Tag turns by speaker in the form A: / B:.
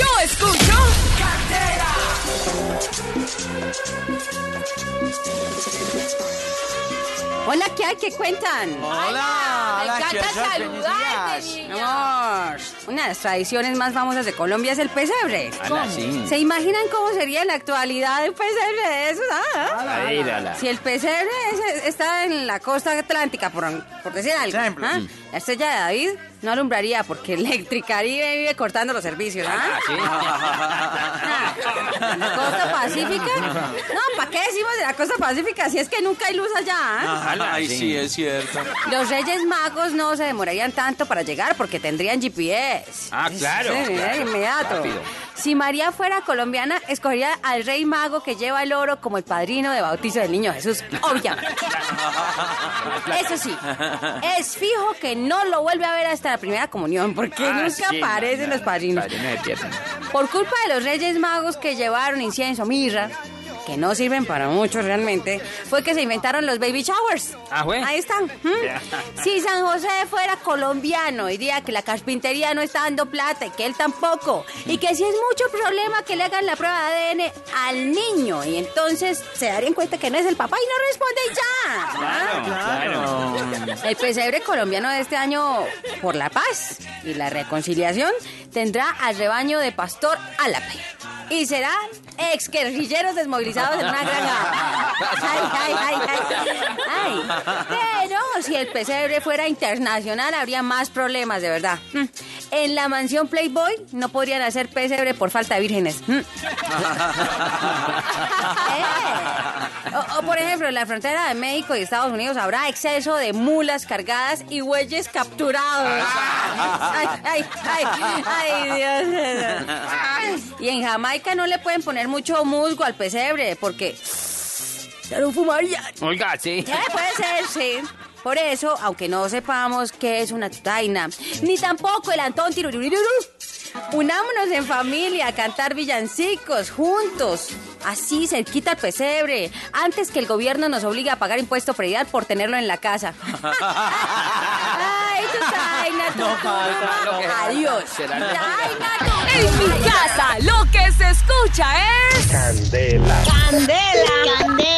A: Yo escucho.
B: Hola, ¿qué hay? ¿Qué cuentan?
C: Hola,
A: Me
C: hola,
A: encanta
C: ¿qué tal?
A: saludarte,
C: Buenos
A: niña.
B: Amor, una de las tradiciones más famosas de Colombia es el pesebre.
C: Ala, sí.
B: ¿Se imaginan cómo sería en la actualidad un pesebre de esos? Ah? Si el pesebre es- está en la costa atlántica, por, por decir algo,
C: Ejemplo,
B: ¿ah?
C: sí.
B: la estrella de David no alumbraría porque Electricaribe vive cortando los servicios. ¿ah? Ah, ¿En la costa pacífica? No, ¿para qué decimos de la costa pacífica si es que nunca hay luz allá? ¿ah?
C: Ay, sí, es cierto.
B: Los Reyes Magos no se demorarían tanto para llegar porque tendrían GPS.
C: Ah, claro,
B: Sí,
C: claro.
B: inmediato.
C: Rápido.
B: Si María fuera colombiana, escogería al Rey Mago que lleva el oro como el padrino de bautizo del niño Jesús. Obviamente. Eso sí, es fijo que no lo vuelve a ver hasta la primera comunión porque
C: Ah,
B: nunca
C: sí,
B: aparecen
C: no,
B: los padrinos. Por culpa de los Reyes Magos que llevaron incienso, mirra, que no sirven para mucho realmente, fue que se inventaron los baby showers.
C: Ah, ¿fue?
B: Ahí están. ¿Mm? Si San José fuera colombiano, diría que la carpintería no está dando plata y que él tampoco. Y que si es mucho problema que le hagan la prueba de ADN al niño. Y entonces se darían cuenta que no es el papá y no responde y ya.
C: Claro, claro.
B: El pesebre colombiano de este año, por la paz y la reconciliación, tendrá al rebaño de Pastor Álape. Y serán ex guerrilleros desmovilizados en una granja. Ay, ay, ay, ay. Ay, pero si el pesebre fuera internacional, habría más problemas, de verdad. En la mansión Playboy no podrían hacer pesebre por falta de vírgenes. Mm. Eh. O, o, por ejemplo, en la frontera de México y Estados Unidos habrá exceso de mulas cargadas y bueyes capturados. Ay, ay, ay, ay, Dios. Y en Jamaica no le pueden poner mucho musgo al pesebre porque se lo fumarían.
C: Oiga, sí.
B: Eh, puede ser, sí. Por eso, aunque no sepamos qué es una tutaina, ni tampoco el Antón Tiruriruru, unámonos en familia a cantar villancicos juntos, así cerquita al pesebre, antes que el gobierno nos obligue a pagar impuesto predial por tenerlo en la casa. Ay, tutaina, tuturuma. Adiós.
C: Será-
B: Tutaina,
A: En mi casa, lo que se escucha es.
D: Candela.
E: Candela. Candela.